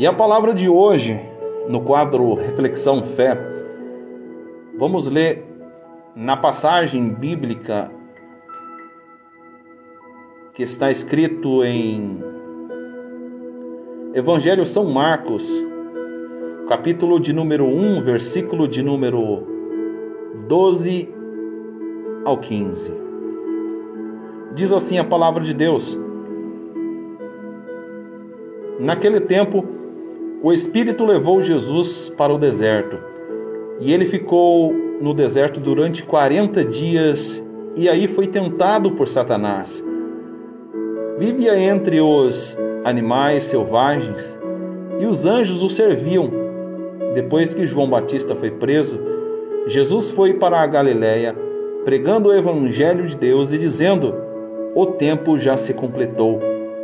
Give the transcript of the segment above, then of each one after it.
E a palavra de hoje, no quadro Reflexão Fé, vamos ler na passagem bíblica que está escrito em Evangelho São Marcos, capítulo de número 1, versículo de número 12 ao 15. Diz assim a palavra de Deus: Naquele tempo, o Espírito levou Jesus para o deserto e ele ficou no deserto durante 40 dias e aí foi tentado por Satanás. Vivia entre os animais selvagens e os anjos o serviam. Depois que João Batista foi preso, Jesus foi para a Galiléia, pregando o evangelho de Deus e dizendo: O tempo já se completou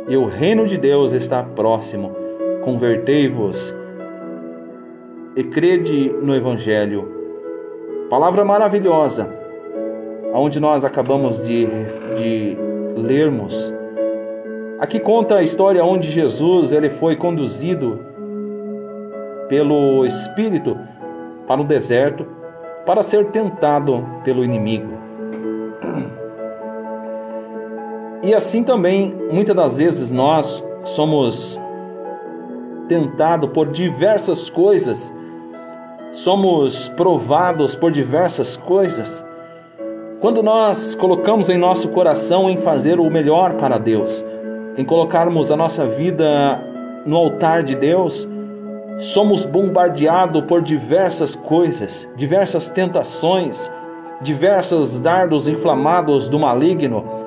e o reino de Deus está próximo convertei-vos e crede no Evangelho. Palavra maravilhosa, onde nós acabamos de, de lermos. Aqui conta a história onde Jesus ele foi conduzido pelo Espírito para o deserto para ser tentado pelo inimigo. E assim também, muitas das vezes nós somos tentado por diversas coisas, somos provados por diversas coisas. Quando nós colocamos em nosso coração em fazer o melhor para Deus, em colocarmos a nossa vida no altar de Deus, somos bombardeados por diversas coisas, diversas tentações, diversos dardos inflamados do maligno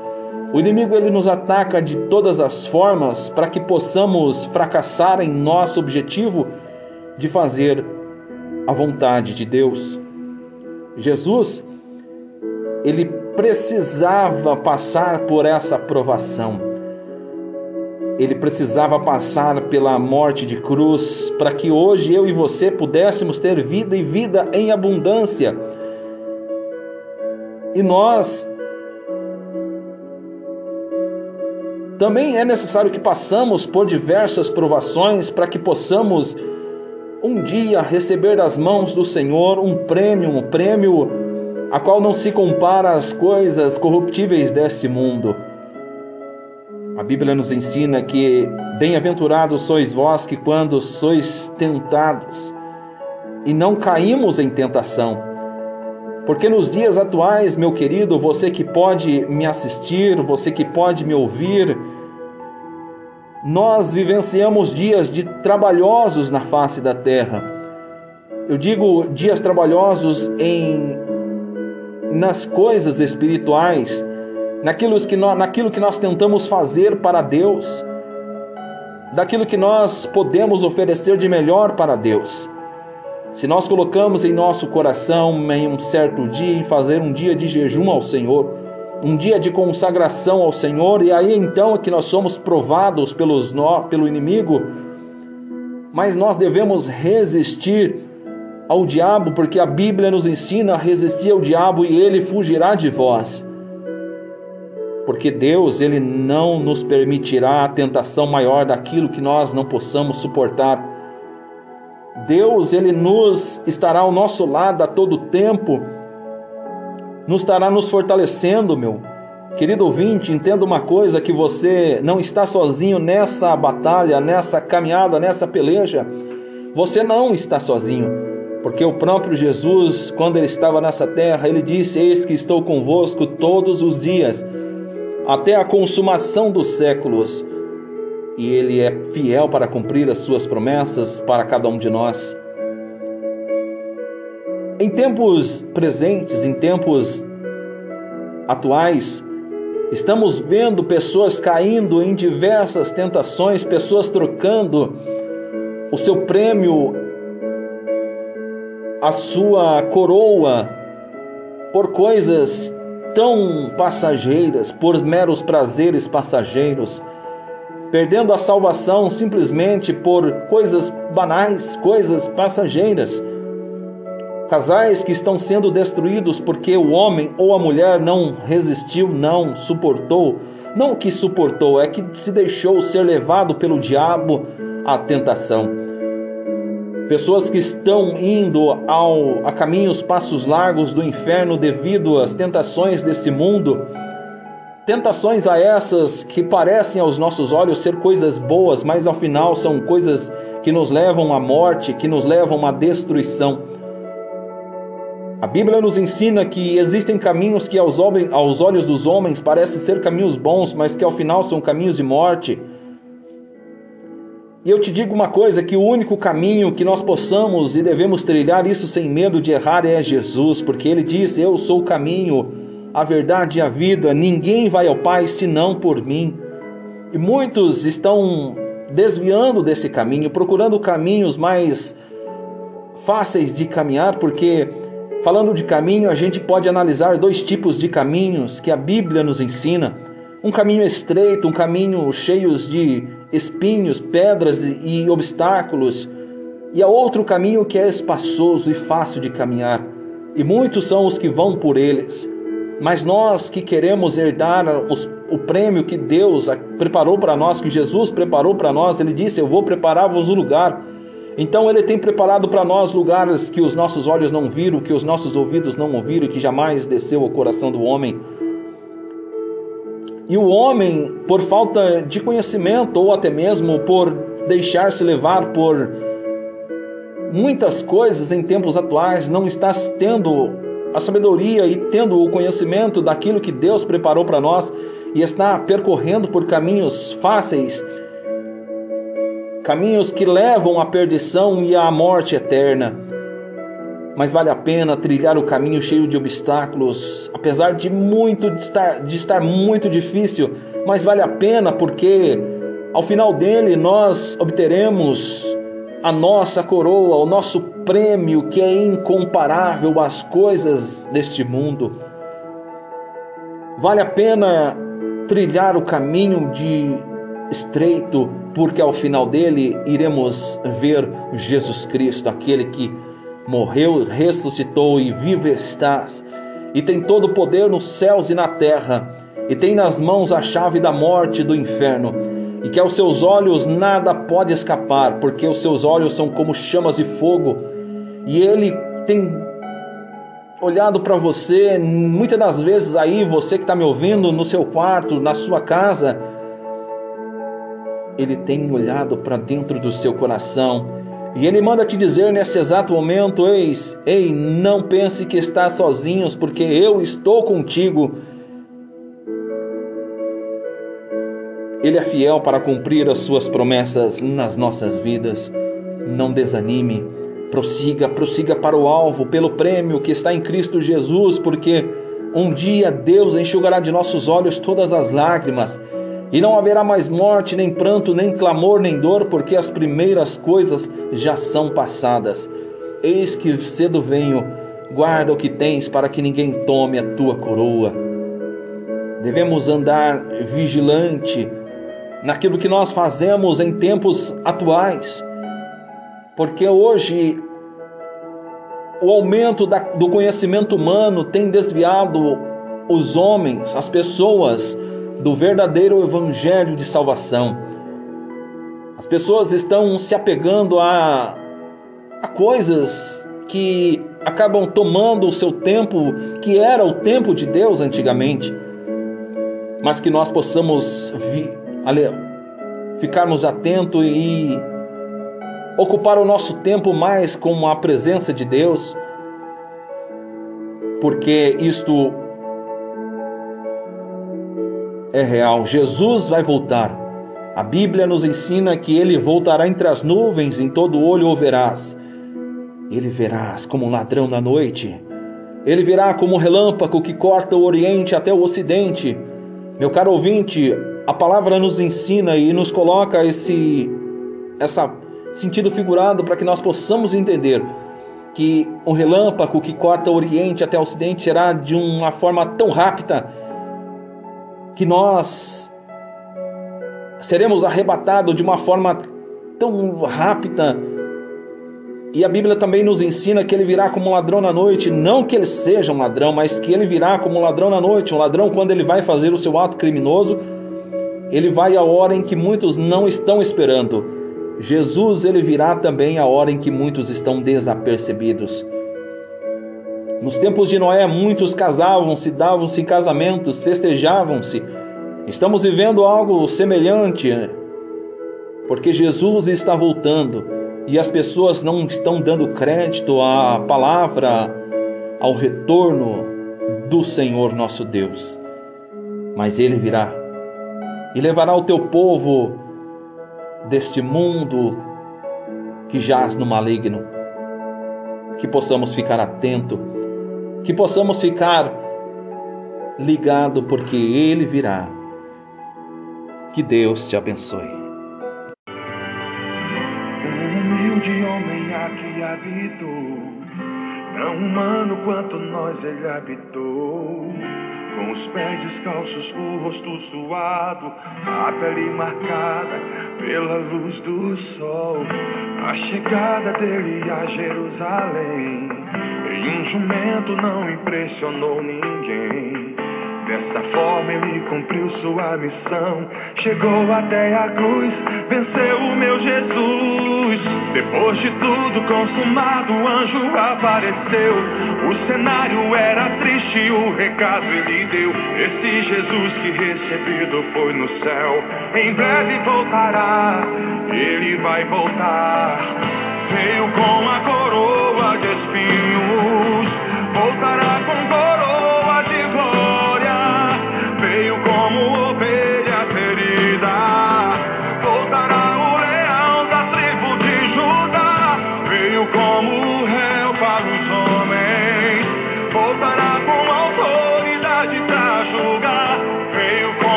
o inimigo ele nos ataca de todas as formas para que possamos fracassar em nosso objetivo de fazer a vontade de Deus. Jesus ele precisava passar por essa provação. Ele precisava passar pela morte de cruz para que hoje eu e você pudéssemos ter vida e vida em abundância. E nós Também é necessário que passamos por diversas provações para que possamos um dia receber das mãos do Senhor um prêmio, um prêmio a qual não se compara às coisas corruptíveis deste mundo. A Bíblia nos ensina que bem-aventurados sois vós que quando sois tentados e não caímos em tentação porque nos dias atuais, meu querido, você que pode me assistir, você que pode me ouvir, nós vivenciamos dias de trabalhosos na face da terra. Eu digo dias trabalhosos em nas coisas espirituais, naquilo que nós, naquilo que nós tentamos fazer para Deus, daquilo que nós podemos oferecer de melhor para Deus. Se nós colocamos em nosso coração em um certo dia em fazer um dia de jejum ao Senhor, um dia de consagração ao Senhor, e aí então é que nós somos provados pelos pelo inimigo, mas nós devemos resistir ao diabo, porque a Bíblia nos ensina a resistir ao diabo e ele fugirá de vós. Porque Deus, ele não nos permitirá a tentação maior daquilo que nós não possamos suportar. Deus, ele nos estará ao nosso lado a todo tempo, nos estará nos fortalecendo, meu. Querido ouvinte, entenda uma coisa: que você não está sozinho nessa batalha, nessa caminhada, nessa peleja. Você não está sozinho, porque o próprio Jesus, quando ele estava nessa terra, ele disse: Eis que estou convosco todos os dias, até a consumação dos séculos e Ele é fiel para cumprir as suas promessas para cada um de nós. Em tempos presentes, em tempos atuais, estamos vendo pessoas caindo em diversas tentações, pessoas trocando o seu prêmio, a sua coroa, por coisas tão passageiras, por meros prazeres passageiros perdendo a salvação simplesmente por coisas banais, coisas passageiras. Casais que estão sendo destruídos porque o homem ou a mulher não resistiu, não suportou. Não que suportou, é que se deixou ser levado pelo diabo à tentação. pessoas que estão indo ao, a caminhos passos largos do inferno devido às tentações desse mundo. Tentações a essas que parecem aos nossos olhos ser coisas boas, mas ao final são coisas que nos levam à morte, que nos levam à destruição. A Bíblia nos ensina que existem caminhos que aos, aos olhos dos homens parecem ser caminhos bons, mas que ao final são caminhos de morte. E eu te digo uma coisa: que o único caminho que nós possamos e devemos trilhar isso sem medo de errar é Jesus, porque ele disse: Eu sou o caminho, a verdade e a vida, ninguém vai ao Pai senão por mim. E muitos estão desviando desse caminho, procurando caminhos mais fáceis de caminhar, porque falando de caminho, a gente pode analisar dois tipos de caminhos que a Bíblia nos ensina um caminho estreito, um caminho cheio de espinhos, pedras e obstáculos, e há outro caminho que é espaçoso e fácil de caminhar, e muitos são os que vão por eles. Mas nós que queremos herdar os, o prêmio que Deus preparou para nós, que Jesus preparou para nós, Ele disse: Eu vou preparar-vos o lugar. Então Ele tem preparado para nós lugares que os nossos olhos não viram, que os nossos ouvidos não ouviram, que jamais desceu ao coração do homem. E o homem, por falta de conhecimento ou até mesmo por deixar-se levar por muitas coisas em tempos atuais, não está tendo a sabedoria e tendo o conhecimento daquilo que Deus preparou para nós e está percorrendo por caminhos fáceis, caminhos que levam à perdição e à morte eterna. Mas vale a pena trilhar o caminho cheio de obstáculos, apesar de muito de estar, de estar muito difícil, mas vale a pena porque ao final dele nós obteremos a nossa coroa, o nosso prêmio que é incomparável às coisas deste mundo. Vale a pena trilhar o caminho de estreito, porque ao final dele iremos ver Jesus Cristo, aquele que morreu, ressuscitou e vivo estás, e tem todo o poder nos céus e na terra, e tem nas mãos a chave da morte e do inferno, e que aos seus olhos nada pode escapar, porque os seus olhos são como chamas de fogo, e ele tem olhado para você, muitas das vezes aí, você que está me ouvindo no seu quarto, na sua casa, ele tem olhado para dentro do seu coração e ele manda te dizer nesse exato momento: Eis, ei, não pense que estás sozinhos, porque eu estou contigo. Ele é fiel para cumprir as suas promessas nas nossas vidas. Não desanime, prossiga, prossiga para o alvo, pelo prêmio que está em Cristo Jesus, porque um dia Deus enxugará de nossos olhos todas as lágrimas e não haverá mais morte, nem pranto, nem clamor, nem dor, porque as primeiras coisas já são passadas. Eis que cedo venho, guarda o que tens, para que ninguém tome a tua coroa. Devemos andar vigilante naquilo que nós fazemos em tempos atuais, porque hoje o aumento da, do conhecimento humano tem desviado os homens, as pessoas, do verdadeiro evangelho de salvação. As pessoas estão se apegando a, a coisas que acabam tomando o seu tempo, que era o tempo de Deus antigamente, mas que nós possamos vi, ficarmos atentos e ocupar o nosso tempo mais com a presença de Deus, porque isto é real. Jesus vai voltar. A Bíblia nos ensina que ele voltará entre as nuvens, em todo olho o verás. Ele verás como um ladrão na noite. Ele virá como um relâmpago que corta o oriente até o ocidente. Meu caro ouvinte, a palavra nos ensina e nos coloca esse essa sentido figurado para que nós possamos entender que um relâmpago que corta o oriente até o ocidente será de uma forma tão rápida que nós seremos arrebatados de uma forma tão rápida. E a Bíblia também nos ensina que ele virá como um ladrão na noite, não que ele seja um ladrão, mas que ele virá como um ladrão na noite. Um ladrão, quando ele vai fazer o seu ato criminoso, ele vai à hora em que muitos não estão esperando. Jesus ele virá também a hora em que muitos estão desapercebidos. Nos tempos de Noé, muitos casavam-se, davam-se casamentos, festejavam-se. Estamos vivendo algo semelhante, porque Jesus está voltando e as pessoas não estão dando crédito à palavra, ao retorno do Senhor nosso Deus. Mas Ele virá e levará o teu povo deste mundo que jaz no maligno. Que possamos ficar atento, que possamos ficar ligado, porque Ele virá. Que Deus te abençoe. Um humilde homem aqui habitou, tão humano quanto nós ele habitou com os pés descalços, o rosto suado, a pele marcada pela luz do sol. A chegada dele a Jerusalém, em um jumento não impressionou ninguém. Dessa forma ele cumpriu sua missão. Chegou até a cruz, venceu o meu Jesus. Depois de tudo consumado, o anjo apareceu. O cenário era triste, o recado ele deu. Esse Jesus que recebido foi no céu, em breve voltará. Ele vai voltar. Veio com a coroa de espinhos, voltará